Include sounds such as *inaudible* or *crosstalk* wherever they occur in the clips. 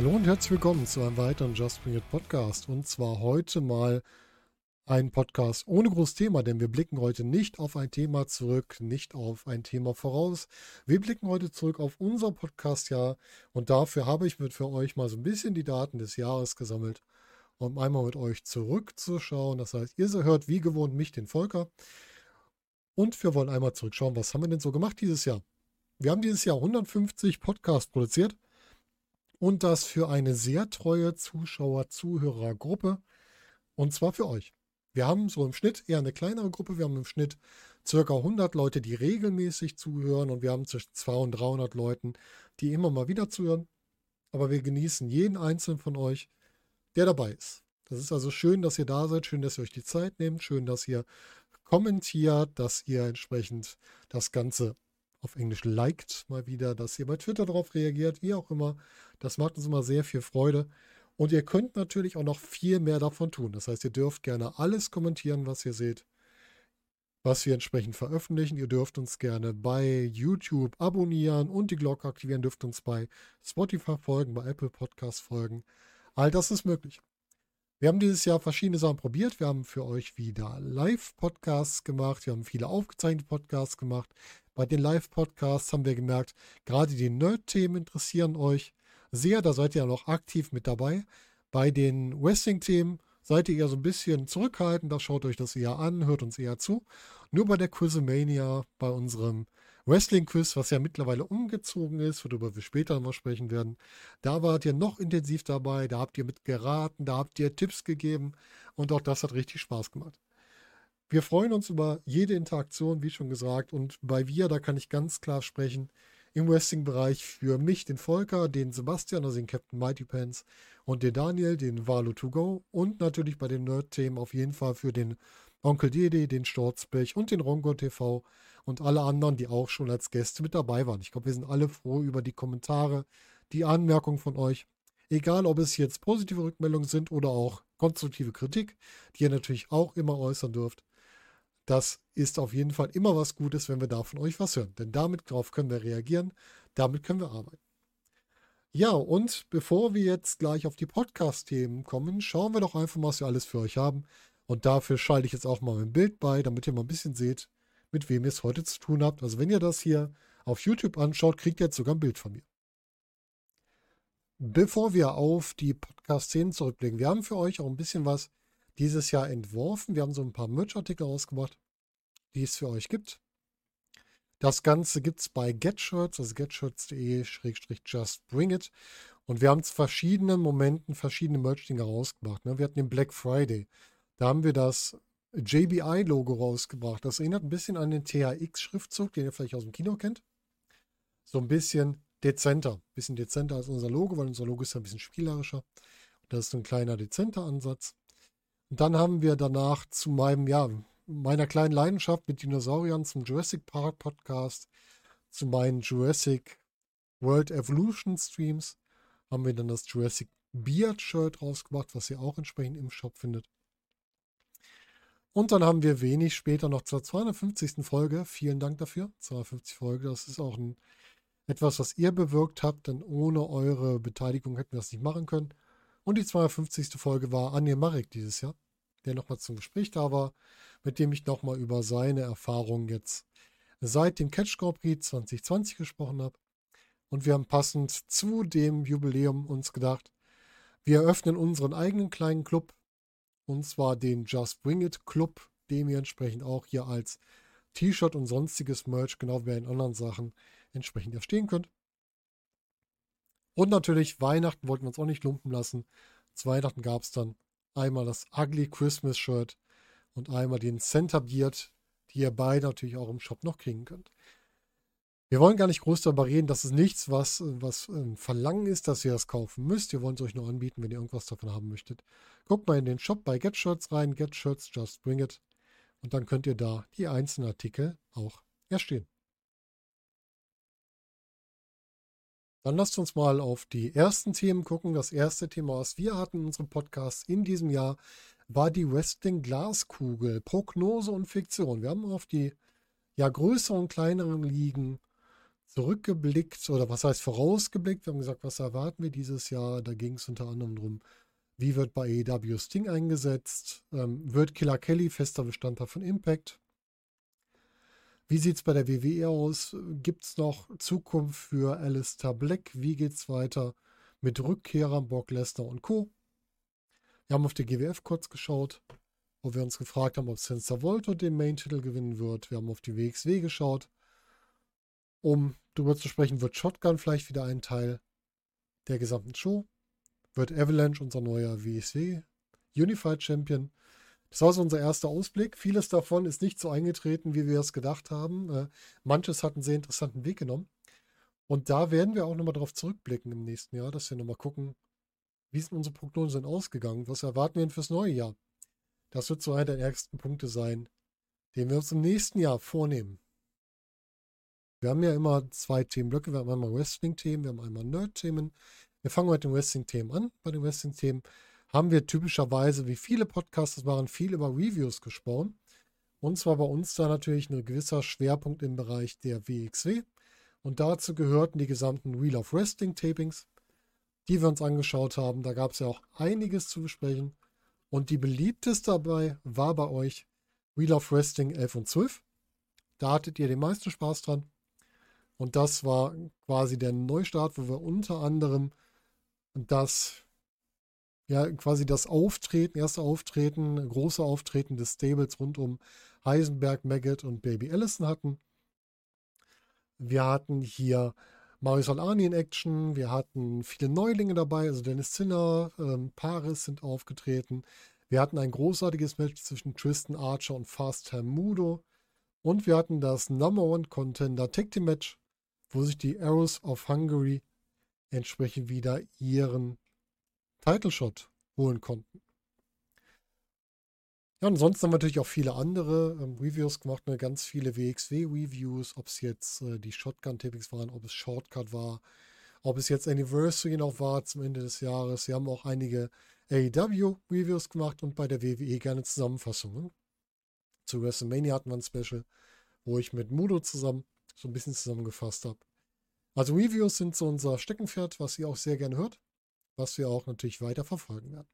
Hallo und herzlich willkommen zu einem weiteren Just Bring It Podcast. Und zwar heute mal ein Podcast ohne großes Thema, denn wir blicken heute nicht auf ein Thema zurück, nicht auf ein Thema voraus. Wir blicken heute zurück auf unser Podcast-Jahr und dafür habe ich mit für euch mal so ein bisschen die Daten des Jahres gesammelt, um einmal mit euch zurückzuschauen. Das heißt, ihr hört wie gewohnt mich, den Volker. Und wir wollen einmal zurückschauen, was haben wir denn so gemacht dieses Jahr? Wir haben dieses Jahr 150 Podcasts produziert und das für eine sehr treue Zuschauer-Zuhörergruppe und zwar für euch. Wir haben so im Schnitt eher eine kleinere Gruppe. Wir haben im Schnitt circa 100 Leute, die regelmäßig zuhören und wir haben zwischen 200 und 300 Leuten, die immer mal wieder zuhören. Aber wir genießen jeden einzelnen von euch, der dabei ist. Das ist also schön, dass ihr da seid, schön, dass ihr euch die Zeit nehmt, schön, dass ihr kommentiert, dass ihr entsprechend das Ganze auf Englisch liked mal wieder, dass ihr bei Twitter darauf reagiert, wie auch immer. Das macht uns immer sehr viel Freude. Und ihr könnt natürlich auch noch viel mehr davon tun. Das heißt, ihr dürft gerne alles kommentieren, was ihr seht, was wir entsprechend veröffentlichen. Ihr dürft uns gerne bei YouTube abonnieren und die Glocke aktivieren, dürft uns bei Spotify folgen, bei Apple Podcasts folgen. All das ist möglich. Wir haben dieses Jahr verschiedene Sachen probiert. Wir haben für euch wieder Live-Podcasts gemacht. Wir haben viele aufgezeichnete Podcasts gemacht. Bei den Live-Podcasts haben wir gemerkt, gerade die Nerd-Themen interessieren euch sehr. Da seid ihr ja noch aktiv mit dabei. Bei den Wrestling-Themen seid ihr eher so ein bisschen zurückhaltend. Da schaut euch das eher an, hört uns eher zu. Nur bei der Quizmania, bei unserem Wrestling-Quiz, was ja mittlerweile umgezogen ist, worüber wir später noch sprechen werden, da wart ihr noch intensiv dabei, da habt ihr mit geraten, da habt ihr Tipps gegeben und auch das hat richtig Spaß gemacht. Wir freuen uns über jede Interaktion, wie schon gesagt, und bei wir, da kann ich ganz klar sprechen, im Wrestling-Bereich für mich, den Volker, den Sebastian, also den Captain Mighty Pants und den Daniel, den Valo to go und natürlich bei den Nerd-Themen auf jeden Fall für den Onkel Dede, den Sturzpech und den Rongo TV und alle anderen, die auch schon als Gäste mit dabei waren. Ich glaube, wir sind alle froh über die Kommentare, die Anmerkungen von euch. Egal, ob es jetzt positive Rückmeldungen sind oder auch konstruktive Kritik, die ihr natürlich auch immer äußern dürft. Das ist auf jeden Fall immer was Gutes, wenn wir da von euch was hören. Denn damit darauf können wir reagieren, damit können wir arbeiten. Ja, und bevor wir jetzt gleich auf die Podcast-Themen kommen, schauen wir doch einfach mal, was wir alles für euch haben. Und dafür schalte ich jetzt auch mal ein Bild bei, damit ihr mal ein bisschen seht, mit wem ihr es heute zu tun habt. Also wenn ihr das hier auf YouTube anschaut, kriegt ihr jetzt sogar ein Bild von mir. Bevor wir auf die Podcast-Szenen zurückblicken, wir haben für euch auch ein bisschen was dieses Jahr entworfen. Wir haben so ein paar Merch-Artikel rausgebracht, die es für euch gibt. Das Ganze gibt es bei GetShirts, also getshirts.de-just bring it. Und wir haben zu verschiedenen Momenten verschiedene Merch-Dinge rausgebracht. Ne? Wir hatten den Black Friday. Da haben wir das JBI-Logo rausgebracht. Das erinnert ein bisschen an den THX-Schriftzug, den ihr vielleicht aus dem Kino kennt. So ein bisschen dezenter. Ein bisschen dezenter als unser Logo, weil unser Logo ist ja ein bisschen spielerischer. Das ist ein kleiner dezenter Ansatz. Und dann haben wir danach zu meinem, ja, meiner kleinen Leidenschaft mit Dinosauriern zum Jurassic Park Podcast, zu meinen Jurassic World Evolution Streams, haben wir dann das Jurassic Beard Shirt rausgebracht, was ihr auch entsprechend im Shop findet. Und dann haben wir wenig später noch zur 250. Folge. Vielen Dank dafür. 250 Folge, das ist auch ein, etwas, was ihr bewirkt habt, denn ohne eure Beteiligung hätten wir das nicht machen können. Und die 250. Folge war Anja Marek dieses Jahr, der nochmal zum Gespräch da war, mit dem ich nochmal über seine Erfahrungen jetzt seit dem Catch Grand Prix 2020 gesprochen habe. Und wir haben passend zu dem Jubiläum uns gedacht, wir eröffnen unseren eigenen kleinen Club und zwar den Just Bring It Club, dem ihr entsprechend auch hier als T-Shirt und sonstiges Merch, genau wie bei den anderen Sachen, entsprechend erstehen könnt. Und natürlich Weihnachten wollten wir uns auch nicht lumpen lassen. Zu Weihnachten gab es dann einmal das Ugly Christmas Shirt und einmal den Center Beard, die ihr beide natürlich auch im Shop noch kriegen könnt. Wir wollen gar nicht groß darüber reden. Das ist nichts, was, was ein Verlangen ist, dass ihr das kaufen müsst. Wir wollen es euch nur anbieten, wenn ihr irgendwas davon haben möchtet. Guckt mal in den Shop bei GetShirts rein. GetShirts, just bring it. Und dann könnt ihr da die einzelnen Artikel auch erstehen. Dann lasst uns mal auf die ersten Themen gucken. Das erste Thema, was wir hatten in unserem Podcast in diesem Jahr, war die Wrestling Glaskugel, Prognose und Fiktion. Wir haben auf die ja größeren und kleineren Ligen zurückgeblickt oder was heißt vorausgeblickt. Wir haben gesagt, was erwarten wir dieses Jahr? Da ging es unter anderem darum, wie wird bei AEW Sting eingesetzt? Ähm, wird Killer Kelly fester Bestandteil von Impact? Wie sieht es bei der WWE aus? Gibt es noch Zukunft für Alistair Black? Wie geht es weiter mit Rückkehrern Brock Lesnar und Co.? Wir haben auf die GWF kurz geschaut, wo wir uns gefragt haben, ob Sensor Volto den Main-Titel gewinnen wird. Wir haben auf die WXW geschaut, um darüber zu sprechen, wird Shotgun vielleicht wieder ein Teil der gesamten Show? Wird Avalanche unser neuer WSW Unified Champion? Das war so unser erster Ausblick. Vieles davon ist nicht so eingetreten, wie wir es gedacht haben. Äh, manches hat einen sehr interessanten Weg genommen. Und da werden wir auch nochmal darauf zurückblicken im nächsten Jahr, dass wir nochmal gucken, wie sind unsere Prognosen ausgegangen? Was erwarten wir denn fürs neue Jahr? Das wird so einer der ärgsten Punkte sein, den wir uns im nächsten Jahr vornehmen. Wir haben ja immer zwei Themenblöcke. Wir haben einmal Wrestling-Themen, wir haben einmal Nerd-Themen. Wir fangen mit den Wrestling-Themen an. Bei den Wrestling-Themen haben wir typischerweise, wie viele Podcasts waren, viel über Reviews gesprochen. Und zwar bei uns da natürlich ein gewisser Schwerpunkt im Bereich der WXW. Und dazu gehörten die gesamten Wheel of Wrestling Tapings, die wir uns angeschaut haben. Da gab es ja auch einiges zu besprechen. Und die beliebteste dabei war bei euch Wheel of Wrestling 11 und 12. Da hattet ihr den meisten Spaß dran. Und das war quasi der Neustart, wo wir unter anderem das, ja, quasi das Auftreten, erste Auftreten, große Auftreten des Stables rund um Heisenberg, Maggot und Baby Allison hatten. Wir hatten hier Mario Solani in Action, wir hatten viele Neulinge dabei, also Dennis Zinner, ähm, Paris sind aufgetreten. Wir hatten ein großartiges Match zwischen Tristan Archer und Fast Mudo. Und wir hatten das Number One Contender Tag Team Match wo sich die Arrows of Hungary entsprechend wieder ihren Title Shot holen konnten. Ja, ansonsten haben wir natürlich auch viele andere ähm, Reviews gemacht, ne, ganz viele WXW-Reviews, ob es jetzt äh, die Shotgun-Tapings waren, ob es Shortcut war, ob es jetzt Anniversary noch war zum Ende des Jahres. Wir haben auch einige AEW-Reviews gemacht und bei der WWE gerne Zusammenfassungen. Zu WrestleMania hatten wir ein Special, wo ich mit Mudo zusammen so ein bisschen zusammengefasst habe. Also Reviews sind so unser Steckenpferd, was ihr auch sehr gerne hört, was wir auch natürlich weiter verfolgen werden.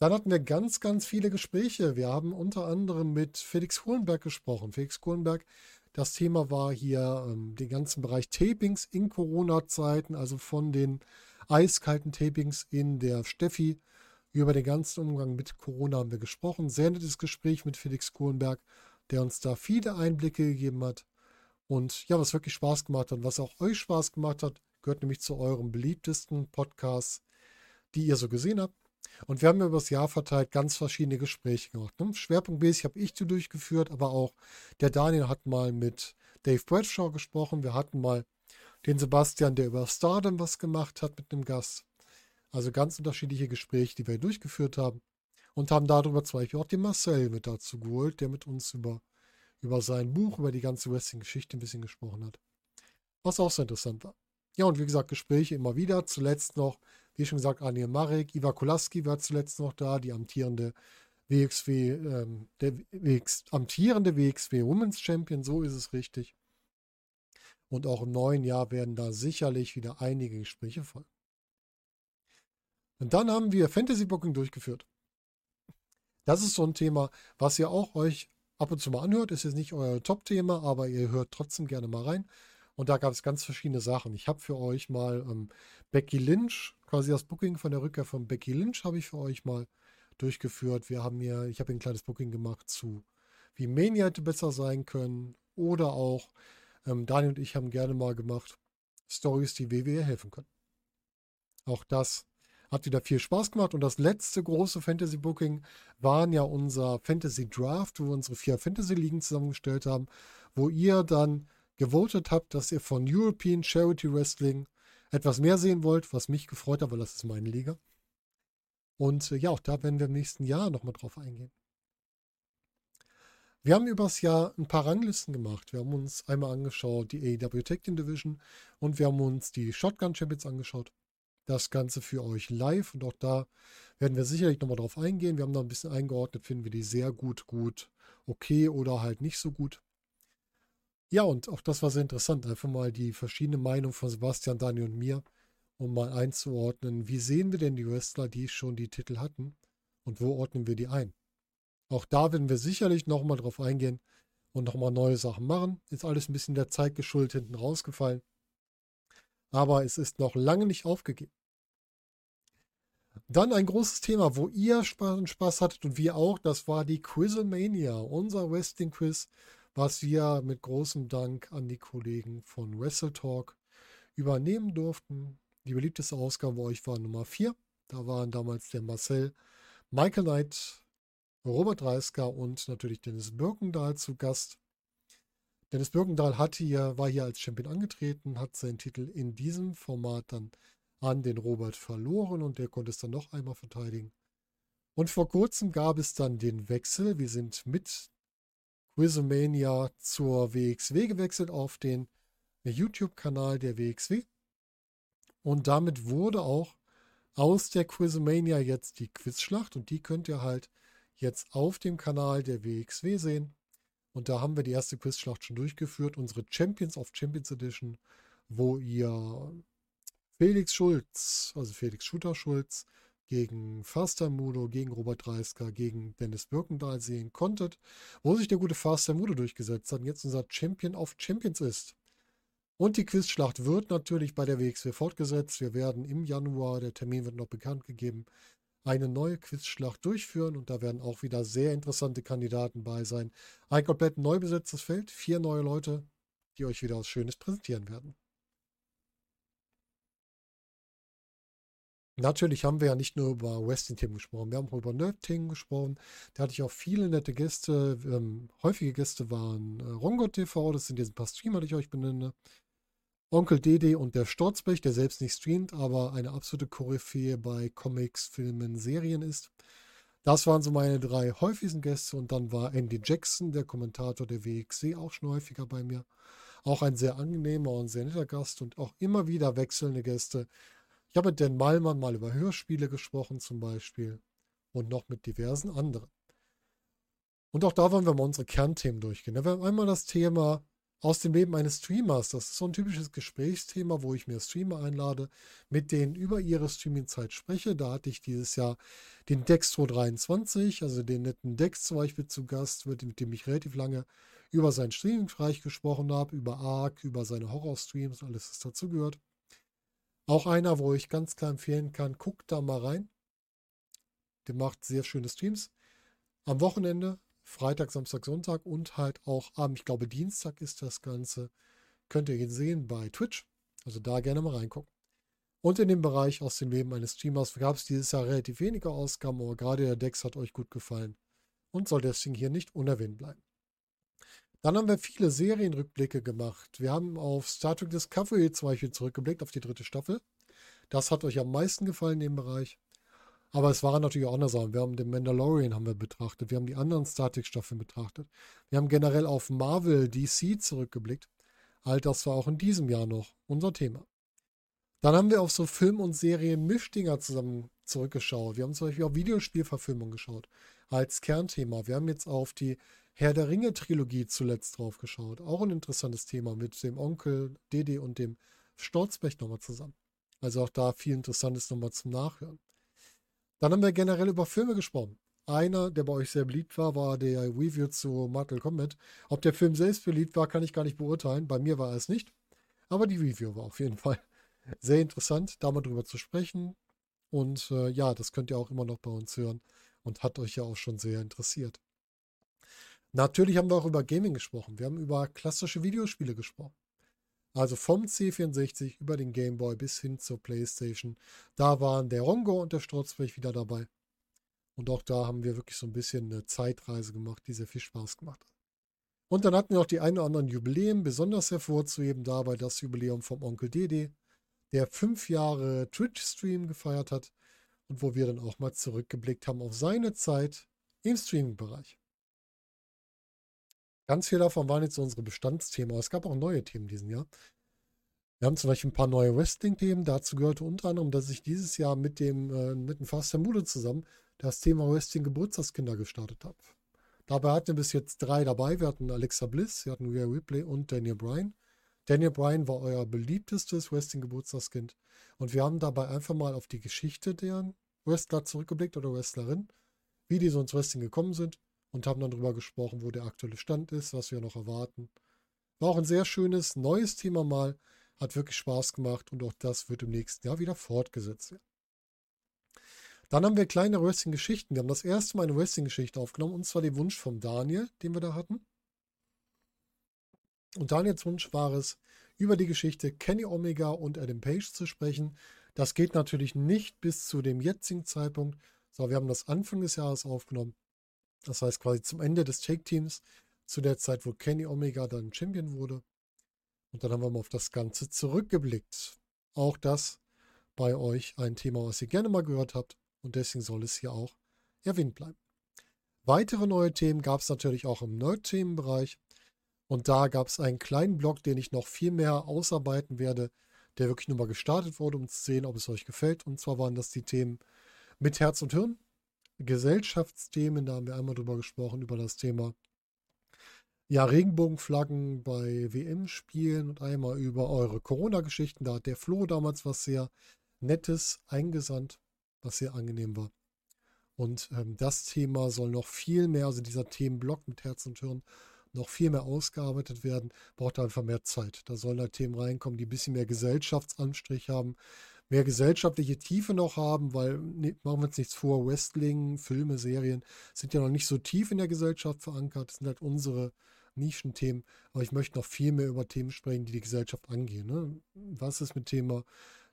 Dann hatten wir ganz, ganz viele Gespräche. Wir haben unter anderem mit Felix Kohlenberg gesprochen. Felix Kohlenberg, das Thema war hier ähm, den ganzen Bereich Tapings in Corona-Zeiten, also von den eiskalten Tapings in der Steffi. Über den ganzen Umgang mit Corona haben wir gesprochen. Sehr nettes Gespräch mit Felix Kohlenberg, der uns da viele Einblicke gegeben hat. Und ja, was wirklich Spaß gemacht hat, was auch euch Spaß gemacht hat, gehört nämlich zu eurem beliebtesten Podcasts, die ihr so gesehen habt. Und wir haben über das Jahr verteilt ganz verschiedene Gespräche gemacht. Ne? Schwerpunktmäßig habe ich die durchgeführt, aber auch der Daniel hat mal mit Dave Bradshaw gesprochen. Wir hatten mal den Sebastian, der über Stardom was gemacht hat mit einem Gast. Also ganz unterschiedliche Gespräche, die wir durchgeführt haben. Und haben darüber zum Beispiel auch den Marcel mit dazu geholt, der mit uns über über sein Buch, über die ganze Wrestling-Geschichte ein bisschen gesprochen hat. Was auch sehr interessant war. Ja, und wie gesagt, Gespräche immer wieder. Zuletzt noch, wie schon gesagt, Anja Marek, Iva Kulaski war zuletzt noch da, die amtierende WXW, ähm, der WX, amtierende WXW Women's Champion, so ist es richtig. Und auch im neuen Jahr werden da sicherlich wieder einige Gespräche folgen. Und dann haben wir Fantasy Booking durchgeführt. Das ist so ein Thema, was ihr auch euch ab und zu mal anhört. Ist jetzt nicht euer Top-Thema, aber ihr hört trotzdem gerne mal rein. Und da gab es ganz verschiedene Sachen. Ich habe für euch mal ähm, Becky Lynch, quasi das Booking von der Rückkehr von Becky Lynch, habe ich für euch mal durchgeführt. Wir haben mir, ich habe ein kleines Booking gemacht zu, wie Mania hätte besser sein können. Oder auch, ähm, Daniel und ich haben gerne mal gemacht, Stories, die WWE helfen können. Auch das hat wieder viel Spaß gemacht. Und das letzte große Fantasy-Booking waren ja unser Fantasy Draft, wo wir unsere vier Fantasy-Ligen zusammengestellt haben, wo ihr dann gewotet habt, dass ihr von European Charity Wrestling etwas mehr sehen wollt, was mich gefreut hat, weil das ist meine Liga. Und äh, ja, auch da werden wir im nächsten Jahr nochmal drauf eingehen. Wir haben übers Jahr ein paar Ranglisten gemacht. Wir haben uns einmal angeschaut die AEW Tag Team Division und wir haben uns die Shotgun Champions angeschaut. Das Ganze für euch live und auch da werden wir sicherlich nochmal drauf eingehen. Wir haben da ein bisschen eingeordnet, finden wir die sehr gut, gut, okay oder halt nicht so gut. Ja, und auch das war sehr interessant. Einfach mal die verschiedene Meinung von Sebastian, Daniel und mir, um mal einzuordnen, wie sehen wir denn die Wrestler, die schon die Titel hatten und wo ordnen wir die ein. Auch da werden wir sicherlich nochmal drauf eingehen und nochmal neue Sachen machen. Ist alles ein bisschen der Zeit geschuldet hinten rausgefallen. Aber es ist noch lange nicht aufgegeben. Dann ein großes Thema, wo ihr Spaß hattet und wir auch, das war die Quizlemania, unser Wrestling-Quiz was wir mit großem Dank an die Kollegen von Wrestle Talk übernehmen durften. Die beliebteste Ausgabe bei euch war Nummer 4. Da waren damals der Marcel, Michael Knight, Robert Reisker und natürlich Dennis Birkendahl zu Gast. Dennis Birkendahl hat hier, war hier als Champion angetreten, hat seinen Titel in diesem Format dann an den Robert verloren und der konnte es dann noch einmal verteidigen. Und vor kurzem gab es dann den Wechsel. Wir sind mit Quizomania zur WXW gewechselt auf den YouTube-Kanal der WXW. Und damit wurde auch aus der Quizomania jetzt die Quizschlacht und die könnt ihr halt jetzt auf dem Kanal der WXW sehen. Und da haben wir die erste Quizschlacht schon durchgeführt, unsere Champions of Champions Edition, wo ihr Felix Schulz, also Felix Schutter Schulz, gegen Faster Mudo, gegen Robert Dreisker, gegen Dennis Birkendahl sehen konntet, wo sich der gute Faster Mudo durchgesetzt hat und jetzt unser Champion of Champions ist. Und die Quizschlacht wird natürlich bei der WXW fortgesetzt. Wir werden im Januar, der Termin wird noch bekannt gegeben, eine neue Quizschlacht durchführen und da werden auch wieder sehr interessante Kandidaten bei sein. Ein komplett neu besetztes Feld, vier neue Leute, die euch wieder was Schönes präsentieren werden. Natürlich haben wir ja nicht nur über Wrestling-Themen gesprochen, wir haben auch über Nerd-Themen gesprochen. Da hatte ich auch viele nette Gäste. Ähm, häufige Gäste waren äh, Rongo TV, das sind jetzt ein paar Streamer, die ich euch benenne. Onkel Dede und der Sturzbech, der selbst nicht streamt, aber eine absolute Koryphäe bei Comics, Filmen, Serien ist. Das waren so meine drei häufigsten Gäste und dann war Andy Jackson, der Kommentator der WXC, auch schon häufiger bei mir. Auch ein sehr angenehmer und sehr netter Gast und auch immer wieder wechselnde Gäste, ich habe mit Dan Malmann mal über Hörspiele gesprochen zum Beispiel und noch mit diversen anderen. Und auch da wollen wir mal unsere Kernthemen durchgehen. Wir haben einmal das Thema aus dem Leben eines Streamers. Das ist so ein typisches Gesprächsthema, wo ich mir Streamer einlade, mit denen über ihre Streamingzeit spreche. Da hatte ich dieses Jahr den Dextro 23, also den netten Dex zum Beispiel zu Gast, mit dem ich relativ lange über sein Streaming-Bereich gesprochen habe, über Arc, über seine Horror-Streams, alles, was dazu gehört. Auch einer, wo ich ganz klar empfehlen kann, guckt da mal rein. Der macht sehr schöne Streams. Am Wochenende, Freitag, Samstag, Sonntag und halt auch am, ich glaube, Dienstag ist das Ganze. Könnt ihr ihn sehen bei Twitch. Also da gerne mal reingucken. Und in dem Bereich aus dem Leben eines Streamers gab es dieses Jahr relativ wenige Ausgaben, aber gerade der Dex hat euch gut gefallen und soll deswegen hier nicht unerwähnt bleiben. Dann haben wir viele Serienrückblicke gemacht. Wir haben auf Star Trek Discovery zum Beispiel zurückgeblickt, auf die dritte Staffel. Das hat euch am meisten gefallen in dem Bereich. Aber es waren natürlich auch andere Sachen. Wir haben den Mandalorian haben wir betrachtet. Wir haben die anderen Star Trek Staffeln betrachtet. Wir haben generell auf Marvel, DC zurückgeblickt. All das war auch in diesem Jahr noch unser Thema. Dann haben wir auf so Film- und Serien-Mischdinger zusammen zurückgeschaut. Wir haben zum Beispiel auf Videospielverfilmung geschaut als Kernthema. Wir haben jetzt auf die Herr der Ringe-Trilogie zuletzt drauf geschaut. Auch ein interessantes Thema mit dem Onkel Dede und dem Storzbech nochmal zusammen. Also auch da viel Interessantes nochmal zum Nachhören. Dann haben wir generell über Filme gesprochen. Einer, der bei euch sehr beliebt war, war der Review zu Mortal Kombat. Ob der Film selbst beliebt war, kann ich gar nicht beurteilen. Bei mir war er es nicht. Aber die Review war auf jeden Fall *laughs* sehr interessant, da mal drüber zu sprechen. Und äh, ja, das könnt ihr auch immer noch bei uns hören und hat euch ja auch schon sehr interessiert. Natürlich haben wir auch über Gaming gesprochen. Wir haben über klassische Videospiele gesprochen. Also vom C64 über den Game Boy bis hin zur PlayStation. Da waren der Rongo und der Sturzblech wieder dabei. Und auch da haben wir wirklich so ein bisschen eine Zeitreise gemacht, die sehr viel Spaß gemacht hat. Und dann hatten wir auch die ein oder anderen Jubiläen, besonders hervorzuheben dabei das Jubiläum vom Onkel Dede, der fünf Jahre Twitch-Stream gefeiert hat und wo wir dann auch mal zurückgeblickt haben auf seine Zeit im Streaming-Bereich. Ganz viele davon waren jetzt unsere Bestandsthemen, aber es gab auch neue Themen diesen Jahr. Wir haben zum Beispiel ein paar neue Wrestling-Themen. Dazu gehörte unter anderem, dass ich dieses Jahr mit dem, äh, dem Faster Mude zusammen das Thema Wrestling Geburtstagskinder gestartet habe. Dabei hatten wir bis jetzt drei dabei. Wir hatten Alexa Bliss, wir hatten Rhea Ripley und Daniel Bryan. Daniel Bryan war euer beliebtestes Wrestling-Geburtstagskind. Und wir haben dabei einfach mal auf die Geschichte der Wrestler zurückgeblickt oder Wrestlerin, wie die so ins Wrestling gekommen sind und haben dann darüber gesprochen, wo der aktuelle Stand ist, was wir noch erwarten. War auch ein sehr schönes, neues Thema mal. Hat wirklich Spaß gemacht und auch das wird im nächsten Jahr wieder fortgesetzt werden. Dann haben wir kleine Wrestling-Geschichten. Wir haben das erste Mal eine Wrestling-Geschichte aufgenommen und zwar den Wunsch vom Daniel, den wir da hatten. Und Daniels Wunsch war es, über die Geschichte Kenny Omega und Adam Page zu sprechen. Das geht natürlich nicht bis zu dem jetzigen Zeitpunkt, sondern wir haben das Anfang des Jahres aufgenommen. Das heißt quasi zum Ende des Take-Teams, zu der Zeit, wo Kenny Omega dann Champion wurde. Und dann haben wir mal auf das Ganze zurückgeblickt. Auch das bei euch ein Thema, was ihr gerne mal gehört habt. Und deswegen soll es hier auch erwähnt bleiben. Weitere neue Themen gab es natürlich auch im Nerd-Themenbereich. Und da gab es einen kleinen Blog, den ich noch viel mehr ausarbeiten werde, der wirklich nur mal gestartet wurde, um zu sehen, ob es euch gefällt. Und zwar waren das die Themen mit Herz und Hirn, Gesellschaftsthemen, da haben wir einmal drüber gesprochen, über das Thema ja, Regenbogenflaggen bei WM-Spielen und einmal über eure Corona-Geschichten. Da hat der Flo damals was sehr Nettes eingesandt, was sehr angenehm war. Und ähm, das Thema soll noch viel mehr, also dieser Themenblock mit Herz und Hirn, noch viel mehr ausgearbeitet werden. Braucht einfach mehr Zeit. Da sollen halt Themen reinkommen, die ein bisschen mehr Gesellschaftsanstrich haben, mehr gesellschaftliche Tiefe noch haben, weil, ne, machen wir uns nichts vor, Wrestling, Filme, Serien sind ja noch nicht so tief in der Gesellschaft verankert. Das sind halt unsere Nischenthemen. Aber ich möchte noch viel mehr über Themen sprechen, die die Gesellschaft angehen. Ne? Was ist mit Thema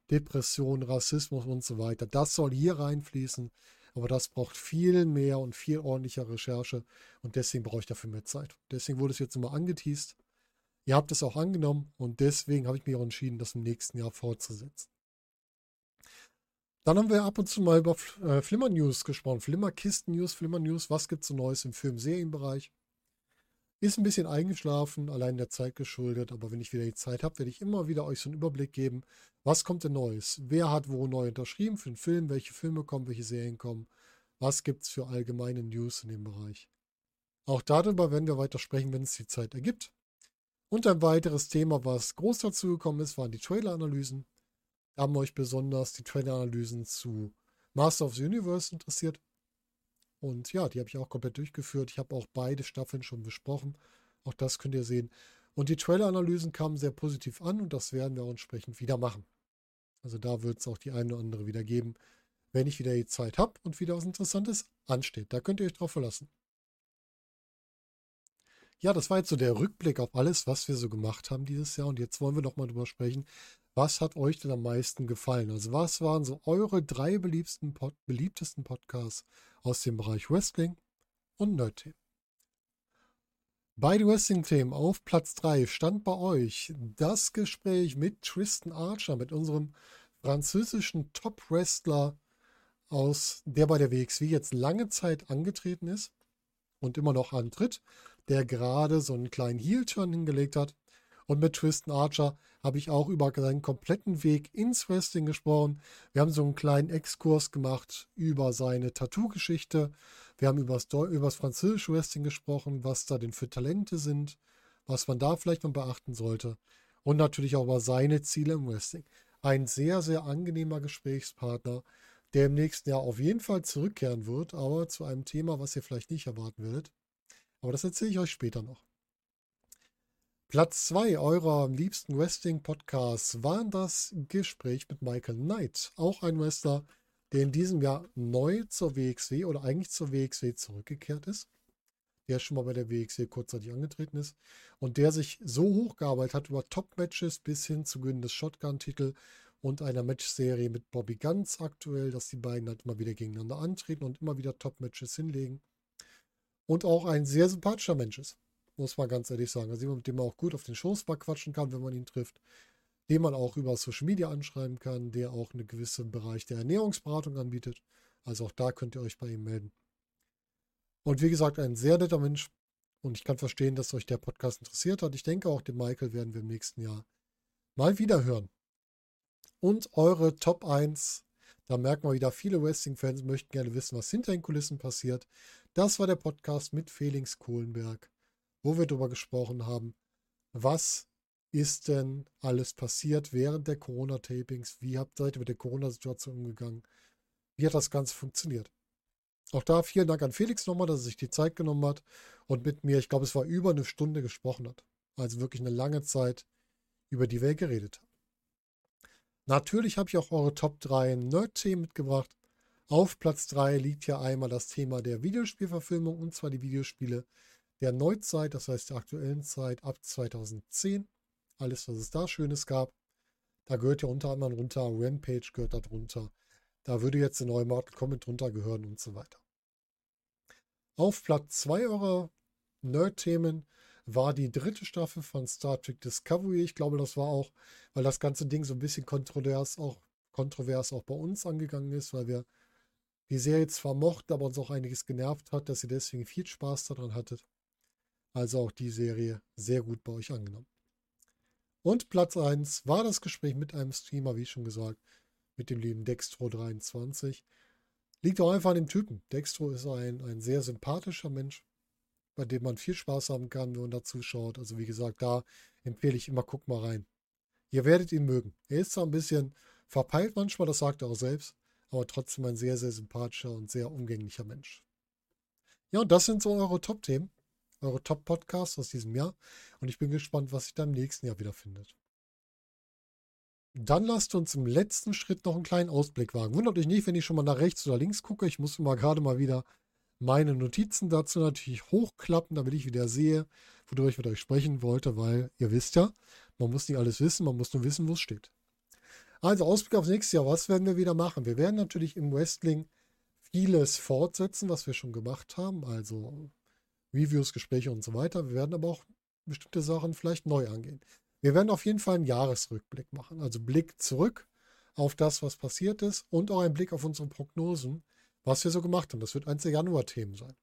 Depression, Rassismus und so weiter? Das soll hier reinfließen. Aber das braucht viel mehr und viel ordentlicher Recherche und deswegen brauche ich dafür mehr Zeit. Deswegen wurde es jetzt immer angeteased. Ihr habt es auch angenommen und deswegen habe ich mich auch entschieden, das im nächsten Jahr fortzusetzen. Dann haben wir ab und zu mal über äh, Flimmer News gesprochen. Flimmer Kisten News, Flimmer News, was gibt es so Neues im Film-Serienbereich? Ist ein bisschen eingeschlafen, allein der Zeit geschuldet, aber wenn ich wieder die Zeit habe, werde ich immer wieder euch so einen Überblick geben, was kommt denn Neues? Wer hat wo neu unterschrieben für einen Film? Welche Filme kommen? Welche Serien kommen? Was gibt es für allgemeine News in dem Bereich? Auch darüber werden wir weiter sprechen, wenn es die Zeit ergibt. Und ein weiteres Thema, was groß dazu gekommen ist, waren die Trailer-Analysen haben euch besonders die Trailer-Analysen zu Master of the Universe interessiert. Und ja, die habe ich auch komplett durchgeführt. Ich habe auch beide Staffeln schon besprochen. Auch das könnt ihr sehen. Und die Trailer-Analysen kamen sehr positiv an und das werden wir auch entsprechend wieder machen. Also da wird es auch die eine oder andere wieder geben, wenn ich wieder die Zeit habe und wieder was Interessantes ansteht. Da könnt ihr euch drauf verlassen. Ja, das war jetzt so der Rückblick auf alles, was wir so gemacht haben dieses Jahr. Und jetzt wollen wir nochmal drüber sprechen, was hat euch denn am meisten gefallen? Also was waren so eure drei beliebtesten, Pod beliebtesten Podcasts aus dem Bereich Wrestling und Nerd-Themen? Beide Wrestling-Themen auf Platz 3 stand bei euch das Gespräch mit Tristan Archer, mit unserem französischen Top-Wrestler der bei der WXW jetzt lange Zeit angetreten ist und immer noch antritt, der gerade so einen kleinen Heel-Turn hingelegt hat und mit Tristan Archer habe ich auch über seinen kompletten Weg ins Wrestling gesprochen. Wir haben so einen kleinen Exkurs gemacht über seine Tattoo-Geschichte. Wir haben über das französische Wrestling gesprochen, was da denn für Talente sind, was man da vielleicht mal beachten sollte. Und natürlich auch über seine Ziele im Wrestling. Ein sehr, sehr angenehmer Gesprächspartner, der im nächsten Jahr auf jeden Fall zurückkehren wird, aber zu einem Thema, was ihr vielleicht nicht erwarten werdet. Aber das erzähle ich euch später noch. Platz 2 eurer liebsten Wrestling-Podcasts war das Gespräch mit Michael Knight, auch ein Wrestler, der in diesem Jahr neu zur WXW oder eigentlich zur WXW zurückgekehrt ist, der schon mal bei der WXW kurzzeitig angetreten ist und der sich so hochgearbeitet hat über Top-Matches bis hin zu Gewinn des Shotgun-Titel und einer Matchserie mit Bobby Guns aktuell, dass die beiden halt immer wieder gegeneinander antreten und immer wieder Top-Matches hinlegen. Und auch ein sehr sympathischer Mensch ist muss man ganz ehrlich sagen. Also jemand, mit dem man auch gut auf den Schoß quatschen kann, wenn man ihn trifft. Den man auch über Social Media anschreiben kann, der auch einen gewissen Bereich der Ernährungsberatung anbietet. Also auch da könnt ihr euch bei ihm melden. Und wie gesagt, ein sehr netter Mensch. Und ich kann verstehen, dass euch der Podcast interessiert hat. Ich denke, auch den Michael werden wir im nächsten Jahr mal wieder hören. Und eure Top 1. Da merken wir wieder, viele Wrestling-Fans möchten gerne wissen, was hinter den Kulissen passiert. Das war der Podcast mit Felix Kohlenberg, wo wir darüber gesprochen haben, was ist denn alles passiert während der Corona-Tapings? Wie habt ihr mit der Corona-Situation umgegangen? Wie hat das Ganze funktioniert? Auch da vielen Dank an Felix nochmal, dass er sich die Zeit genommen hat und mit mir, ich glaube, es war über eine Stunde gesprochen hat. Also wirklich eine lange Zeit, über die wir geredet haben. Natürlich habe ich auch eure Top 3 Nerd-Themen mitgebracht. Auf Platz 3 liegt hier einmal das Thema der Videospielverfilmung und zwar die Videospiele der Neuzeit, das heißt der aktuellen Zeit ab 2010 alles, was es da Schönes gab. Da gehört ja unter anderem runter, Rampage gehört da drunter. Da würde jetzt der neue Mortal Kombat drunter gehören und so weiter. Auf Platz 2 eurer Nerd-Themen war die dritte Staffel von Star Trek Discovery. Ich glaube, das war auch, weil das ganze Ding so ein bisschen kontrovers auch, kontrovers auch bei uns angegangen ist, weil wir die Serie zwar mochten, aber uns auch einiges genervt hat, dass ihr deswegen viel Spaß daran hattet. Also auch die Serie sehr gut bei euch angenommen. Und Platz 1 war das Gespräch mit einem Streamer, wie schon gesagt, mit dem lieben Dextro23. Liegt auch einfach an dem Typen. Dextro ist ein, ein sehr sympathischer Mensch, bei dem man viel Spaß haben kann, wenn man da zuschaut. Also wie gesagt, da empfehle ich immer, guck mal rein. Ihr werdet ihn mögen. Er ist zwar ein bisschen verpeilt manchmal, das sagt er auch selbst, aber trotzdem ein sehr, sehr sympathischer und sehr umgänglicher Mensch. Ja, und das sind so eure Top-Themen eure Top-Podcasts aus diesem Jahr. Und ich bin gespannt, was sich da im nächsten Jahr wieder findet. Dann lasst uns im letzten Schritt noch einen kleinen Ausblick wagen. Wundert euch nicht, wenn ich schon mal nach rechts oder links gucke. Ich muss mal gerade mal wieder meine Notizen dazu natürlich hochklappen, damit ich wieder sehe, worüber ich mit euch sprechen wollte, weil ihr wisst ja, man muss nicht alles wissen, man muss nur wissen, wo es steht. Also Ausblick aufs nächste Jahr, was werden wir wieder machen? Wir werden natürlich im Wrestling vieles fortsetzen, was wir schon gemacht haben. Also Reviews, Gespräche und so weiter. Wir werden aber auch bestimmte Sachen vielleicht neu angehen. Wir werden auf jeden Fall einen Jahresrückblick machen, also Blick zurück auf das, was passiert ist und auch einen Blick auf unsere Prognosen, was wir so gemacht haben. Das wird eins der Januar-Themen sein.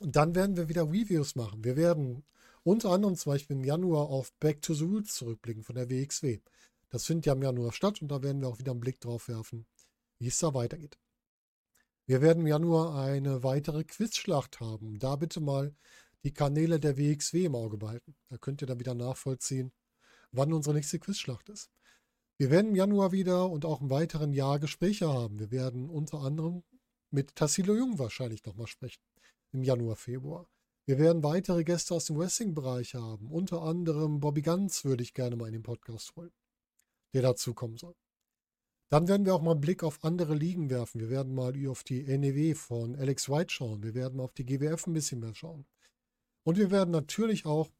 Und dann werden wir wieder Reviews machen. Wir werden unter anderem zum Beispiel im Januar auf Back to the Roots zurückblicken von der WXW. Das findet ja im Januar statt und da werden wir auch wieder einen Blick drauf werfen, wie es da weitergeht. Wir werden im Januar eine weitere Quizschlacht haben. Da bitte mal die Kanäle der WXW im Auge behalten. Da könnt ihr dann wieder nachvollziehen, wann unsere nächste Quizschlacht ist. Wir werden im Januar wieder und auch im weiteren Jahr Gespräche haben. Wir werden unter anderem mit Tassilo Jung wahrscheinlich nochmal sprechen. Im Januar, Februar. Wir werden weitere Gäste aus dem Wrestling-Bereich haben. Unter anderem Bobby Ganz würde ich gerne mal in den Podcast holen, der dazu kommen soll. Dann werden wir auch mal einen Blick auf andere Ligen werfen. Wir werden mal auf die NEW von Alex White schauen. Wir werden mal auf die GWF ein bisschen mehr schauen. Und wir werden natürlich auch,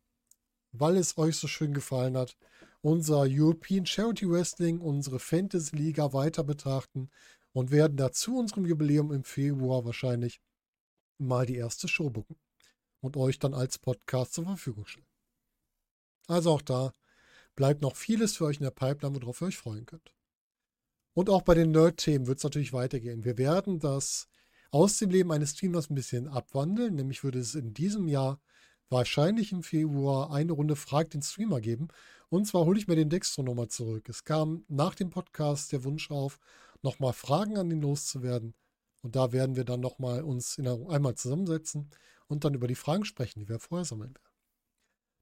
weil es euch so schön gefallen hat, unser European Charity Wrestling, unsere Fantasy Liga weiter betrachten und werden dazu unserem Jubiläum im Februar wahrscheinlich mal die erste Show bucken und euch dann als Podcast zur Verfügung stellen. Also auch da bleibt noch vieles für euch in der Pipeline, worauf ihr euch freuen könnt. Und auch bei den Nerd-Themen wird es natürlich weitergehen. Wir werden das aus dem Leben eines Streamers ein bisschen abwandeln. Nämlich würde es in diesem Jahr wahrscheinlich im Februar eine Runde Frag den Streamer geben. Und zwar hole ich mir den Dextro nochmal zurück. Es kam nach dem Podcast der Wunsch auf, nochmal Fragen an ihn loszuwerden. Und da werden wir dann nochmal uns einer, einmal zusammensetzen und dann über die Fragen sprechen, die wir vorher sammeln werden.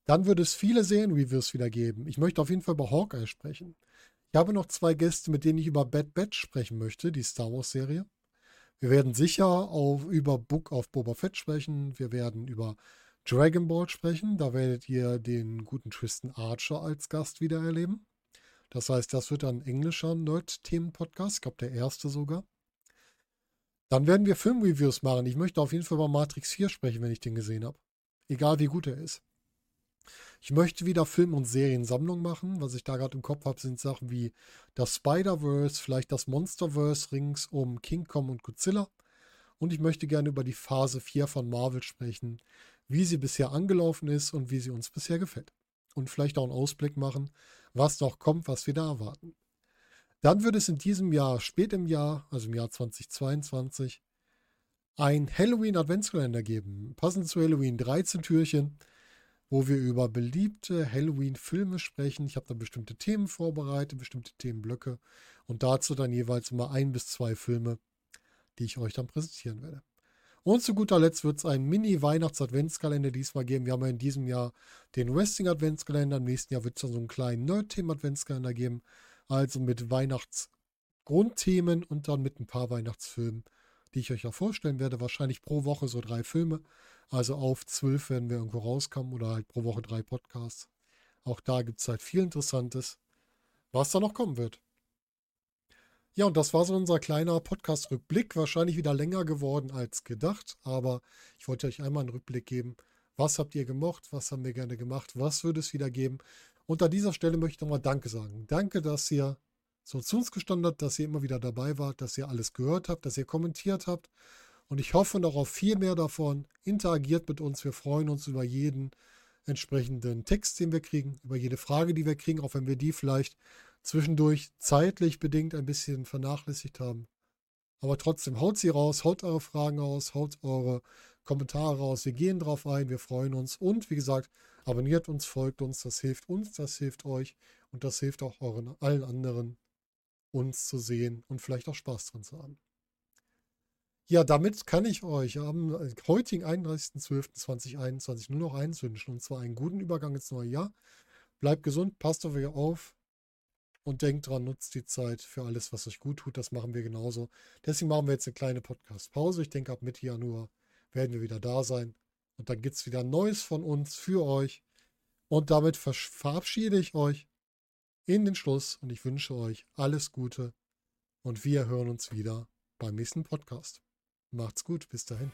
Dann wird es viele Serien-Reviews wieder geben. Ich möchte auf jeden Fall über Hawkeye sprechen. Ich habe noch zwei Gäste, mit denen ich über Bad Batch sprechen möchte, die Star Wars-Serie. Wir werden sicher auf, über Book of Boba Fett sprechen. Wir werden über Dragon Ball sprechen. Da werdet ihr den guten Tristan Archer als Gast wieder erleben. Das heißt, das wird ein englischer Nerd-Themen-Podcast. Ich glaube, der erste sogar. Dann werden wir Filmreviews machen. Ich möchte auf jeden Fall über Matrix 4 sprechen, wenn ich den gesehen habe. Egal wie gut er ist. Ich möchte wieder Film- und Seriensammlung machen. Was ich da gerade im Kopf habe, sind Sachen wie das Spider-Verse, vielleicht das Monster-Verse rings um King Kong und Godzilla. Und ich möchte gerne über die Phase 4 von Marvel sprechen, wie sie bisher angelaufen ist und wie sie uns bisher gefällt. Und vielleicht auch einen Ausblick machen, was noch kommt, was wir da erwarten. Dann wird es in diesem Jahr, spät im Jahr, also im Jahr 2022, ein Halloween-Adventskalender geben. Passend zu Halloween 13 Türchen, wo wir über beliebte Halloween-Filme sprechen. Ich habe da bestimmte Themen vorbereitet, bestimmte Themenblöcke und dazu dann jeweils immer ein bis zwei Filme, die ich euch dann präsentieren werde. Und zu guter Letzt wird es einen Mini-Weihnachts-Adventskalender diesmal geben. Wir haben ja in diesem Jahr den Wrestling-Adventskalender. Im nächsten Jahr wird es dann so einen kleinen Nerd-Themen-Adventskalender geben. Also mit Weihnachtsgrundthemen und dann mit ein paar Weihnachtsfilmen, die ich euch ja vorstellen werde. Wahrscheinlich pro Woche so drei Filme. Also auf zwölf werden wir irgendwo rauskommen oder halt pro Woche drei Podcasts. Auch da gibt es halt viel Interessantes, was da noch kommen wird. Ja, und das war so unser kleiner Podcast-Rückblick. Wahrscheinlich wieder länger geworden als gedacht, aber ich wollte euch einmal einen Rückblick geben. Was habt ihr gemocht? Was haben wir gerne gemacht? Was würde es wieder geben? Und an dieser Stelle möchte ich nochmal Danke sagen. Danke, dass ihr so zu uns gestanden habt, dass ihr immer wieder dabei wart, dass ihr alles gehört habt, dass ihr kommentiert habt. Und ich hoffe noch auf viel mehr davon. Interagiert mit uns. Wir freuen uns über jeden entsprechenden Text, den wir kriegen, über jede Frage, die wir kriegen, auch wenn wir die vielleicht zwischendurch zeitlich bedingt ein bisschen vernachlässigt haben. Aber trotzdem, haut sie raus, haut eure Fragen raus, haut eure Kommentare raus. Wir gehen drauf ein, wir freuen uns. Und wie gesagt, abonniert uns, folgt uns, das hilft uns, das hilft euch und das hilft auch euren, allen anderen, uns zu sehen und vielleicht auch Spaß dran zu haben. Ja, damit kann ich euch am heutigen 31.12.2021 nur noch eins wünschen, und zwar einen guten Übergang ins neue Jahr. Bleibt gesund, passt auf euch auf, und denkt dran, nutzt die Zeit für alles, was euch gut tut. Das machen wir genauso. Deswegen machen wir jetzt eine kleine Podcast-Pause. Ich denke, ab Mitte Januar werden wir wieder da sein. Und dann gibt es wieder Neues von uns für euch. Und damit verabschiede ich euch in den Schluss und ich wünsche euch alles Gute. Und wir hören uns wieder beim nächsten Podcast. Macht's gut, bis dahin.